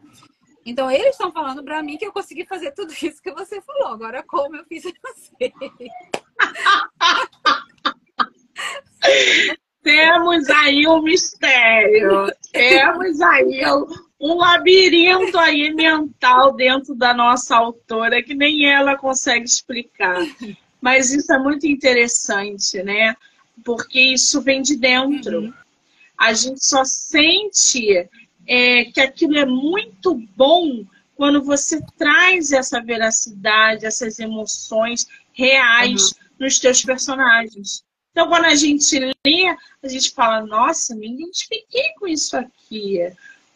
Speaker 2: Então, eles estão falando para mim que eu consegui fazer tudo *laughs* isso que você falou. Agora, como eu fiz, sei. *laughs*
Speaker 1: Temos aí um mistério. Temos aí um labirinto aí mental dentro da nossa autora que nem ela consegue explicar. Mas isso é muito interessante, né? Porque isso vem de dentro. Uhum. A gente só sente é, que aquilo é muito bom quando você traz essa veracidade, essas emoções reais uhum. nos teus personagens. Então, quando a gente lê, a gente fala, nossa, me identifiquei com isso aqui.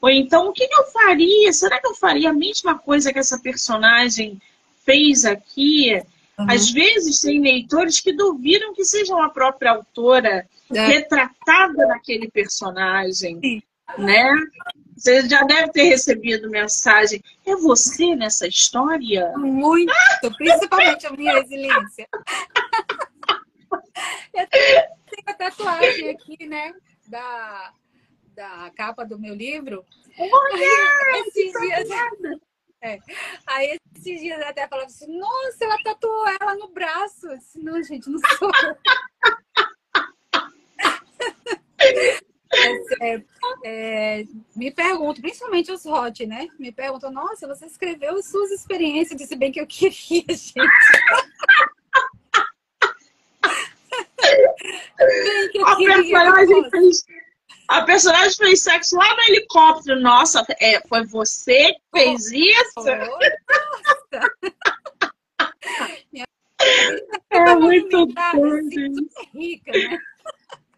Speaker 1: Ou então, o que, eu faria? Será que eu faria a mesma coisa que essa personagem fez aqui? Uhum. Às vezes tem leitores que duvidam que seja a própria autora é. retratada naquele personagem, Sim. né? Você já deve ter recebido mensagem. É você nessa história?
Speaker 2: Muito, principalmente a minha resiliência. *laughs* Eu tenho a tatuagem aqui, né? Da, da capa do meu livro.
Speaker 1: Olha, esses dias. *laughs*
Speaker 2: É. Aí esses dias até falava assim, nossa, ela tatuou ela no braço. disse, não, gente, não sou. *laughs* É, é, me pergunto, principalmente os hot, né? Me perguntam, nossa, você escreveu suas experiências, disse bem que eu queria, *laughs* gente.
Speaker 1: bem que eu a queria, personagem fez, a personagem fez sexo lá no helicóptero. Nossa, é, foi você que fez isso? Oh, nossa. é *laughs* muito doido. Rica, né?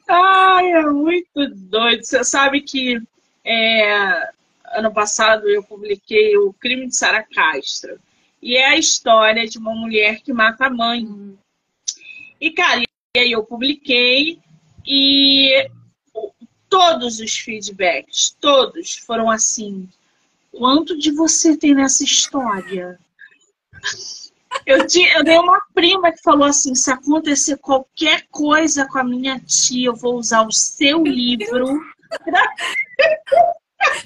Speaker 1: Ai, é muito doido. Você sabe que é, ano passado eu publiquei o Crime de Sara Castro. E é a história de uma mulher que mata a mãe. Hum. E, cara, e aí eu publiquei e todos os feedbacks, todos foram assim. Quanto de você tem nessa história? Eu, tinha, eu dei uma prima que falou assim: se acontecer qualquer coisa com a minha tia, eu vou usar o seu livro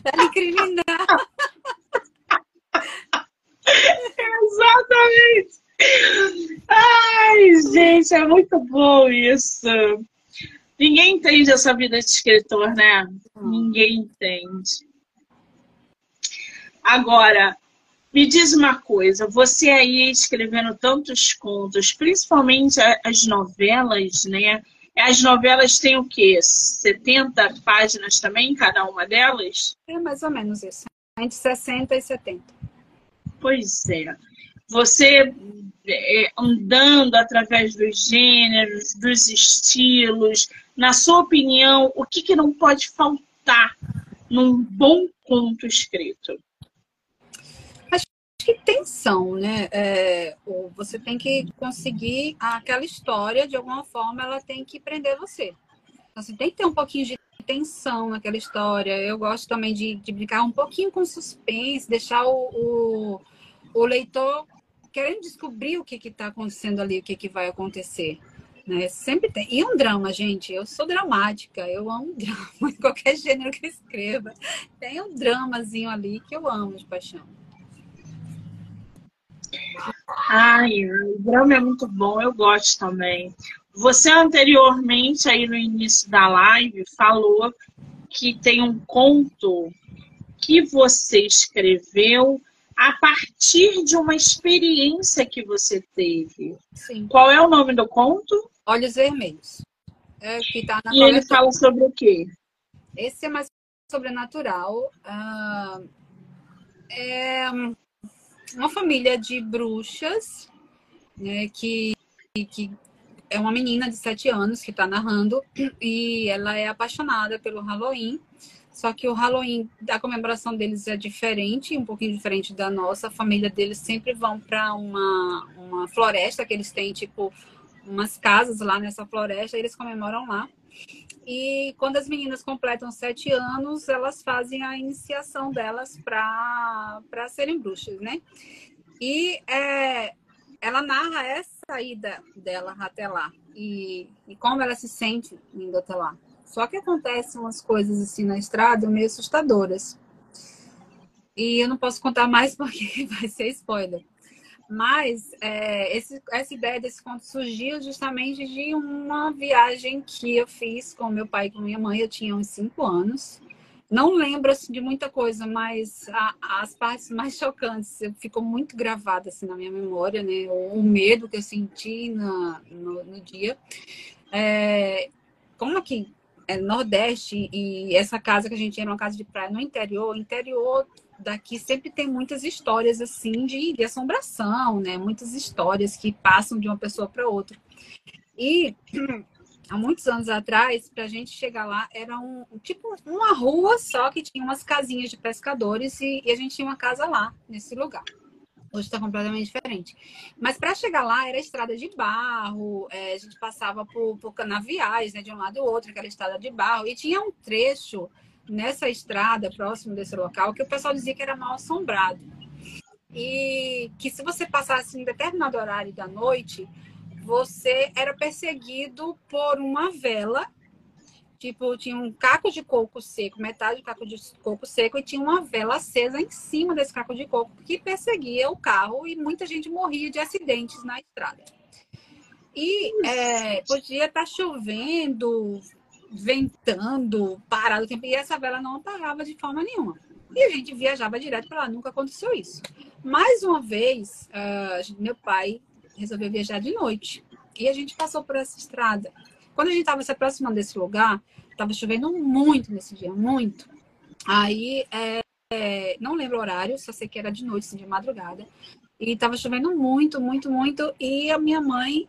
Speaker 2: para *laughs* incriminar. *laughs*
Speaker 1: Exatamente. Ai, gente, é muito bom isso. Ninguém entende essa vida de escritor, né? Ninguém entende. Agora, me diz uma coisa, você aí escrevendo tantos contos, principalmente as novelas, né? As novelas têm o quê? 70 páginas também, cada uma delas?
Speaker 2: É mais ou menos isso. Entre 60 e 70.
Speaker 1: Pois é. Você é, andando através dos gêneros, dos estilos, na sua opinião, o que, que não pode faltar num bom conto escrito?
Speaker 2: Acho que tensão, né? É, você tem que conseguir aquela história, de alguma forma, ela tem que prender você. Então, você tem que ter um pouquinho de tensão naquela história. Eu gosto também de, de brincar um pouquinho com suspense, deixar o, o, o leitor querendo descobrir o que está acontecendo ali, o que, que vai acontecer. Né? Sempre tem. E um drama, gente. Eu sou dramática, eu amo *laughs* drama, qualquer gênero que eu escreva. Tem um dramazinho ali que eu amo de paixão.
Speaker 1: Ai, o drama é muito bom, eu gosto também. Você anteriormente, aí no início da live, falou que tem um conto que você escreveu a partir de uma experiência que você teve. Sim. Qual é o nome do conto?
Speaker 2: Olhos Vermelhos. É, que tá na
Speaker 1: e ele fala sobre o quê?
Speaker 2: Esse é mais sobrenatural. Ah, é uma família de bruxas, né, que, que é uma menina de sete anos que está narrando e ela é apaixonada pelo Halloween. Só que o Halloween, a comemoração deles é diferente, um pouquinho diferente da nossa. A família deles sempre vão para uma, uma floresta que eles têm, tipo, umas casas lá nessa floresta, eles comemoram lá. E quando as meninas completam sete anos, elas fazem a iniciação delas para serem bruxas, né? E é, ela narra essa ida dela até lá e, e como ela se sente indo até lá. Só que acontecem umas coisas assim na estrada meio assustadoras. E eu não posso contar mais *laughs* porque vai ser spoiler. Mas é, esse, essa ideia desse conto surgiu justamente de uma viagem que eu fiz com meu pai e com minha mãe. Eu tinha uns cinco anos. Não lembro assim, de muita coisa, mas a, as partes mais chocantes ficou muito gravada assim, na minha memória, né? O, o medo que eu senti na, no, no dia. É, como aqui é Nordeste e essa casa que a gente era uma casa de praia no interior, interior daqui sempre tem muitas histórias assim de, de assombração, né? Muitas histórias que passam de uma pessoa para outra. E *clears throat* há muitos anos atrás, para a gente chegar lá, era um tipo uma rua só que tinha umas casinhas de pescadores e, e a gente tinha uma casa lá, nesse lugar. Hoje está completamente diferente. Mas para chegar lá era estrada de barro, é, a gente passava por, por canaviais, né, de um lado e outro, aquela estrada de barro, e tinha um trecho nessa estrada, próximo desse local, que o pessoal dizia que era mal assombrado. E que se você passasse em determinado horário da noite, você era perseguido por uma vela. Tipo, tinha um caco de coco seco, metade do caco de coco seco, e tinha uma vela acesa em cima desse caco de coco que perseguia o carro, e muita gente morria de acidentes na estrada. E é, podia estar tá chovendo, ventando, parado o tempo, e essa vela não apagava de forma nenhuma. E a gente viajava direto para lá, nunca aconteceu isso. Mais uma vez, uh, meu pai resolveu viajar de noite. E a gente passou por essa estrada. Quando a gente estava se aproximando desse lugar, estava chovendo muito nesse dia, muito. Aí, é, é, não lembro o horário, só sei que era de noite, assim, de madrugada. E estava chovendo muito, muito, muito. E a minha mãe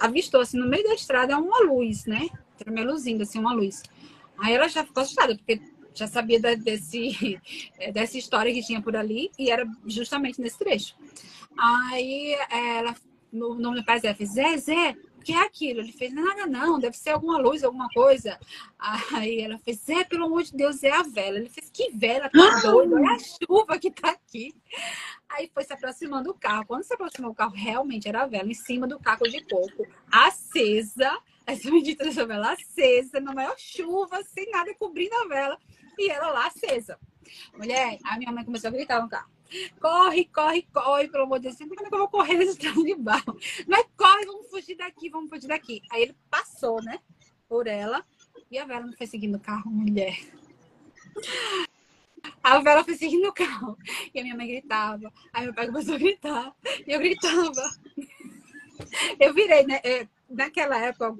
Speaker 2: avistou, assim, no meio da estrada, uma luz, né? tremeluzindo, assim, uma luz. Aí ela já ficou assustada, porque já sabia desse, *laughs* dessa história que tinha por ali, e era justamente nesse trecho. Aí ela, no nome do pai Zé, fez, Zé, Zé, o que é aquilo? Ele fez, nada não, deve ser alguma luz, alguma coisa. Aí ela fez, Zé, pelo amor de Deus, é a vela. Ele fez, que vela, tá *gasps* doido, olha a chuva que tá aqui. Aí foi se aproximando do carro. Quando se aproximou o carro, realmente era a vela em cima do caco de coco, acesa, *laughs* essa bendita dessa vela acesa, na maior chuva, sem nada cobrindo a vela, e ela lá acesa. Mulher, a minha mãe começou a gritar no carro. Corre, corre, corre, pelo amor de Deus. Como é que eu vou correr nesse estrada de barro? Mas corre, vamos fugir daqui, vamos fugir daqui. Aí ele passou, né, por ela, e a vela não foi seguindo o carro, mulher. A vela foi seguindo o carro. E a minha mãe gritava. Aí meu pai começou a gritar. E eu gritava. Eu virei, né? É, naquela época,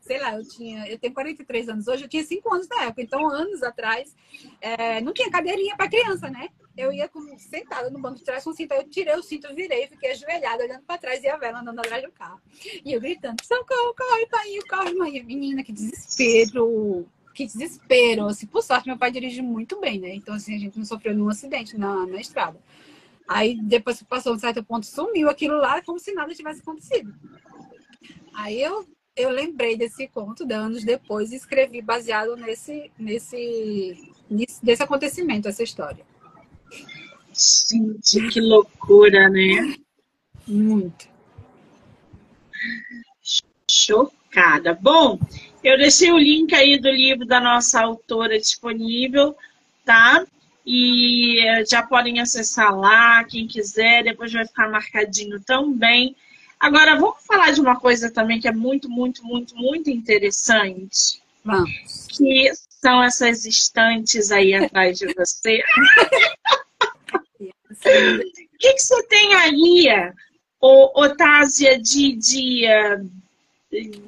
Speaker 2: sei lá, eu tinha, eu tenho 43 anos hoje, eu tinha 5 anos na época, então anos atrás, é, não tinha cadeirinha para criança, né? Eu ia com, sentada no banco de trás com o cinto, eu tirei o cinto, virei, fiquei ajoelhada, olhando para trás e a vela andando atrás do carro. E eu gritando, socorro, corre, pai, corre, mãe. Menina, que desespero, que desespero. Assim, por sorte, meu pai dirige muito bem, né? Então, assim, a gente não sofreu nenhum acidente na, na estrada. Aí, depois que passou um certo ponto, sumiu aquilo lá, como se nada tivesse acontecido. Aí eu, eu lembrei desse conto de anos depois e escrevi baseado nesse, nesse, nesse acontecimento, essa história.
Speaker 1: Gente, que loucura, né?
Speaker 2: Muito.
Speaker 1: Chocada. Bom, eu deixei o link aí do livro da nossa autora disponível, tá? E já podem acessar lá, quem quiser, depois vai ficar marcadinho também Agora, vamos falar de uma coisa também que é muito, muito, muito, muito interessante.
Speaker 2: Vamos.
Speaker 1: Que são essas estantes aí atrás de você. *laughs* O que, que você tem aí, Otásia, de, de uh,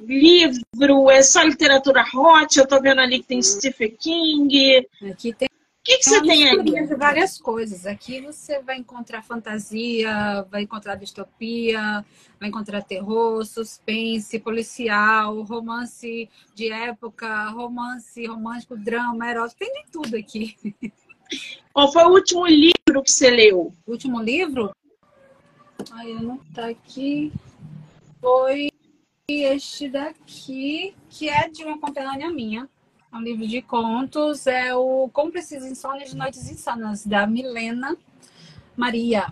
Speaker 1: livro? É só literatura hot? Eu tô vendo ali que tem Stephen King.
Speaker 2: Aqui tem
Speaker 1: que, que você tem aí?
Speaker 2: de várias coisas. Aqui você vai encontrar fantasia, vai encontrar distopia, vai encontrar terror, suspense, policial, romance de época, romance romântico, drama, erótico, tem de tudo aqui. *laughs*
Speaker 1: Qual foi o último livro que você leu?
Speaker 2: O último livro? Ai, não tá aqui. Foi este daqui, que é de uma companhia minha é um livro de contos, é o Como Precisa Insônia de Noites Insanas, da Milena Maria.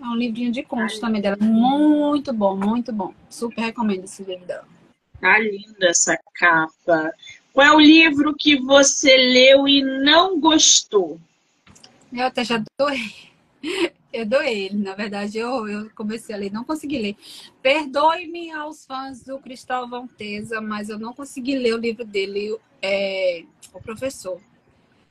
Speaker 2: É um livrinho de contos também dela. Muito bom, muito bom. Super recomendo esse livro dela.
Speaker 1: Tá linda essa capa. Qual é o livro que você leu e não gostou?
Speaker 2: Eu até já doei. *laughs* Eu doei ele, na verdade, eu, eu comecei a ler, não consegui ler. Perdoe-me aos fãs do Cristóvão Teza, mas eu não consegui ler o livro dele, é, o professor.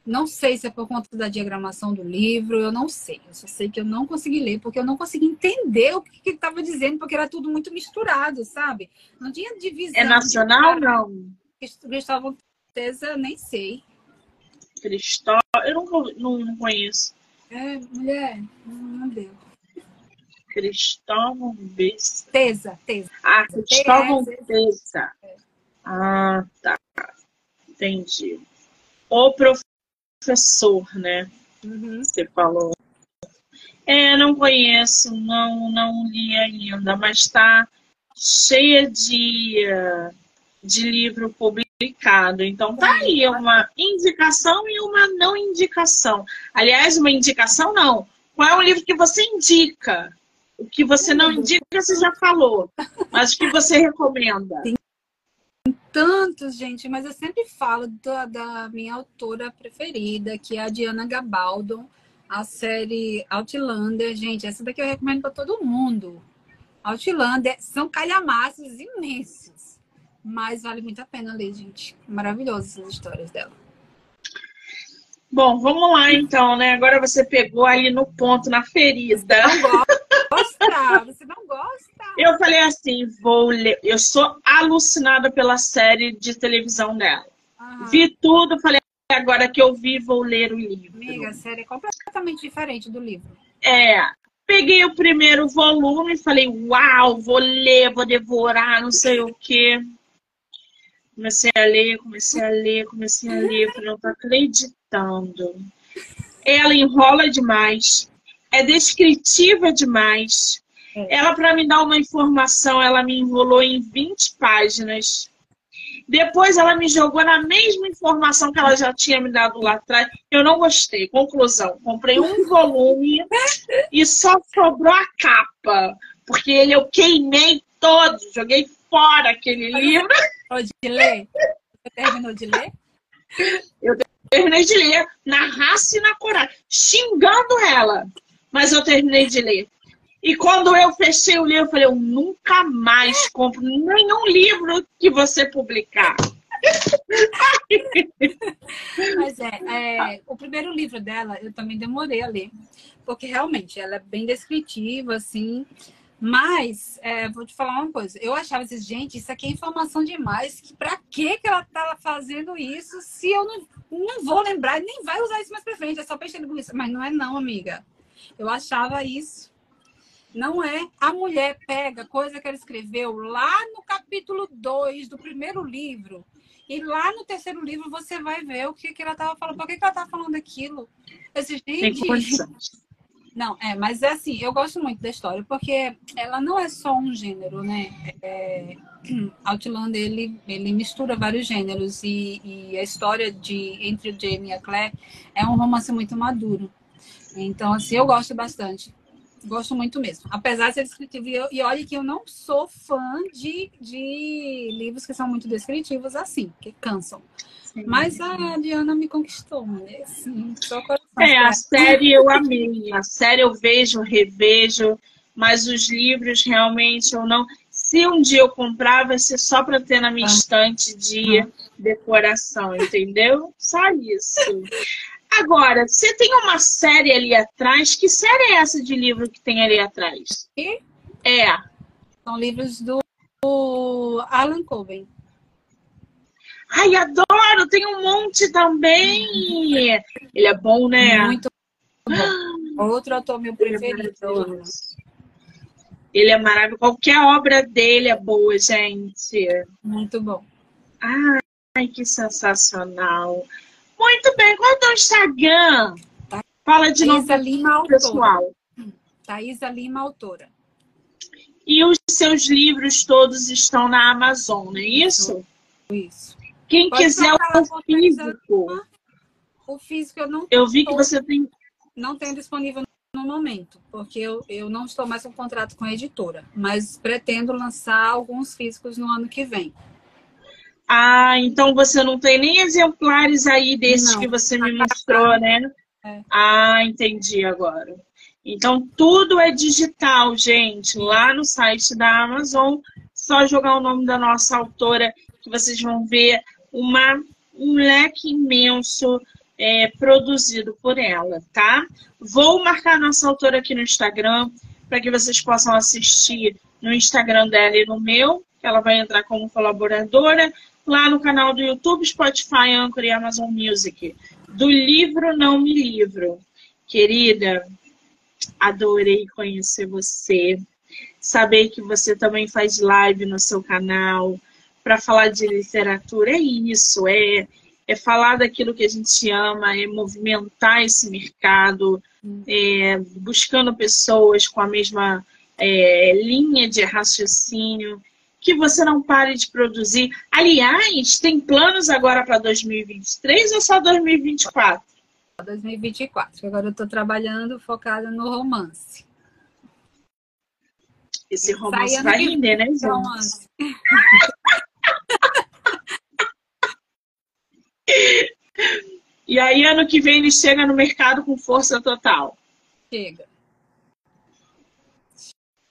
Speaker 2: Não sei se é por conta da diagramação do livro, eu não sei. Eu só sei que eu não consegui ler, porque eu não consegui entender o que, que ele estava dizendo, porque era tudo muito misturado, sabe? Não tinha divisão.
Speaker 1: É nacional ou não?
Speaker 2: Cristóvão Teza, nem sei.
Speaker 1: Cristóvão, eu não, não, não conheço.
Speaker 2: É, mulher, não deu.
Speaker 1: Cristóvão Bessa.
Speaker 2: Tesa, Tesa.
Speaker 1: Ah, Cristóvão
Speaker 2: Tesa.
Speaker 1: Bessa. Ah, tá. Entendi. O professor, né?
Speaker 2: Uhum.
Speaker 1: Você falou. É, não conheço, não, não li ainda, mas está cheia de, de livro publicado. Então tá aí uma indicação e uma não indicação. Aliás, uma indicação não. Qual é o livro que você indica? O que você não indica, você já falou. Mas o que você recomenda?
Speaker 2: Tantos, gente, mas eu sempre falo da, da minha autora preferida, que é a Diana Gabaldon, a série Outlander. Gente, essa daqui eu recomendo para todo mundo. Outlander são calhamaços imensos, mas vale muito a pena ler, gente. Maravilhosas as histórias dela.
Speaker 1: Bom, vamos lá então, né? Agora você pegou ali no ponto, na ferida.
Speaker 2: Não gosta? Você não gosta?
Speaker 1: Eu falei assim, vou ler. Eu sou alucinada pela série de televisão dela.
Speaker 2: Aham.
Speaker 1: Vi tudo, falei, agora que eu vi, vou ler o livro.
Speaker 2: Amiga, a série é completamente diferente do livro.
Speaker 1: É, peguei o primeiro volume e falei, uau, vou ler, vou devorar, não sei o quê. Comecei a ler, comecei a ler, comecei a ler, falei, não tô acreditando. Ela enrola demais, é descritiva demais.
Speaker 2: É.
Speaker 1: Ela, para me dar uma informação, ela me enrolou em 20 páginas. Depois ela me jogou na mesma informação que ela já tinha me dado lá atrás. Eu não gostei. Conclusão, comprei um volume e só sobrou a capa. Porque ele eu queimei todo, joguei fora aquele livro.
Speaker 2: Ler? Você terminou de ler?
Speaker 1: Terminei de ler na raça e na coragem, xingando ela. Mas eu terminei de ler. E quando eu fechei o livro, eu falei, eu nunca mais compro nenhum livro que você publicar.
Speaker 2: Mas é, é, o primeiro livro dela eu também demorei a ler, porque realmente ela é bem descritiva, assim. Mas é, vou te falar uma coisa, eu achava assim, gente, isso aqui é informação demais. Que pra que ela tá fazendo isso se eu não, não vou lembrar e nem vai usar isso mais pra frente? É só peixe com isso. Mas não é não, amiga. Eu achava isso. Não é. A mulher pega coisa que ela escreveu lá no capítulo 2 do primeiro livro. E lá no terceiro livro você vai ver o que, que ela estava falando. Por que, que ela estava falando aquilo? Esse,
Speaker 1: Tem
Speaker 2: gente,
Speaker 1: condições.
Speaker 2: Não, é, mas é assim, eu gosto muito da história, porque ela não é só um gênero, né? É, *clears throat* Outlander, ele, ele mistura vários gêneros e, e a história de entre o Jamie e a Claire é um romance muito maduro. Então, assim, eu gosto bastante. Gosto muito mesmo. Apesar de ser descritivo. E, eu- e olha que eu não sou fã de, de livros que são muito descritivos assim, que cansam. Mas a Diana me conquistou, né? Assim, só coração.
Speaker 1: É, a série eu amei. A série eu vejo, revejo, mas os livros realmente eu não. Se um dia eu comprar, vai ser só para ter na minha
Speaker 2: Ah.
Speaker 1: estante de decoração, entendeu? Só isso. Agora, você tem uma série ali atrás. Que série é essa de livro que tem ali atrás?
Speaker 2: E
Speaker 1: É.
Speaker 2: são livros do Alan Coben.
Speaker 1: Ai, adoro! Tem um monte também. Ele é bom, né?
Speaker 2: Muito bom. Outro autor meu
Speaker 1: Ele é
Speaker 2: preferido.
Speaker 1: Ele é maravilhoso. Qualquer obra dele é boa, gente.
Speaker 2: Muito bom.
Speaker 1: Ai, que sensacional. Muito bem. Qual é o teu Instagram?
Speaker 2: Tá.
Speaker 1: Fala de novo,
Speaker 2: Thaisa Lima, autora.
Speaker 1: pessoal.
Speaker 2: Thaisa Lima, autora.
Speaker 1: E os seus livros todos estão na Amazon, não é isso?
Speaker 2: Isso.
Speaker 1: Quem
Speaker 2: Pode
Speaker 1: quiser o físico,
Speaker 2: O físico eu não,
Speaker 1: eu vi que você tem.
Speaker 2: não tenho disponível no momento, porque eu, eu não estou mais com contrato com a editora, mas pretendo lançar alguns físicos no ano que vem.
Speaker 1: Ah, então você não tem nem exemplares aí desses
Speaker 2: Não.
Speaker 1: que você me mostrou, né?
Speaker 2: É.
Speaker 1: Ah, entendi agora. Então tudo é digital, gente. Lá no site da Amazon, só jogar o nome da nossa autora que vocês vão ver uma, um leque imenso é, produzido por ela, tá? Vou marcar nossa autora aqui no Instagram para que vocês possam assistir no Instagram dela e no meu, que ela vai entrar como colaboradora lá no canal do YouTube, Spotify, Anchor e Amazon Music, do livro Não Me Livro. Querida, adorei conhecer você. Saber que você também faz live no seu canal para falar de literatura. É isso, é, é falar daquilo que a gente ama, é movimentar esse mercado, é, buscando pessoas com a mesma é, linha de raciocínio, que você não pare de produzir. Aliás, tem planos agora para 2023 ou só 2024?
Speaker 2: 2024. Agora eu estou trabalhando focada no romance.
Speaker 1: Esse romance vai render, né, gente? Romance. *laughs* e aí, ano que vem, ele chega no mercado com força total.
Speaker 2: Chega.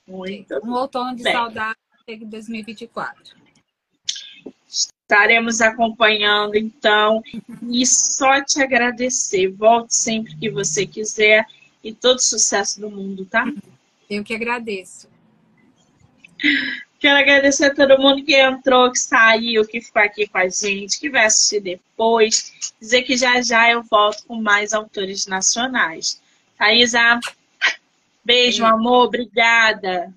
Speaker 1: Muito
Speaker 2: Um outono de bem. saudade chega em 2024.
Speaker 1: Estaremos acompanhando, então, e só te agradecer. Volte sempre que você quiser e todo sucesso do mundo, tá?
Speaker 2: Eu que agradeço.
Speaker 1: Quero agradecer a todo mundo que entrou, que saiu, que ficou aqui com a gente, que vai assistir depois. Dizer que já já eu volto com mais autores nacionais. Thaisa, beijo, beijo. amor, obrigada.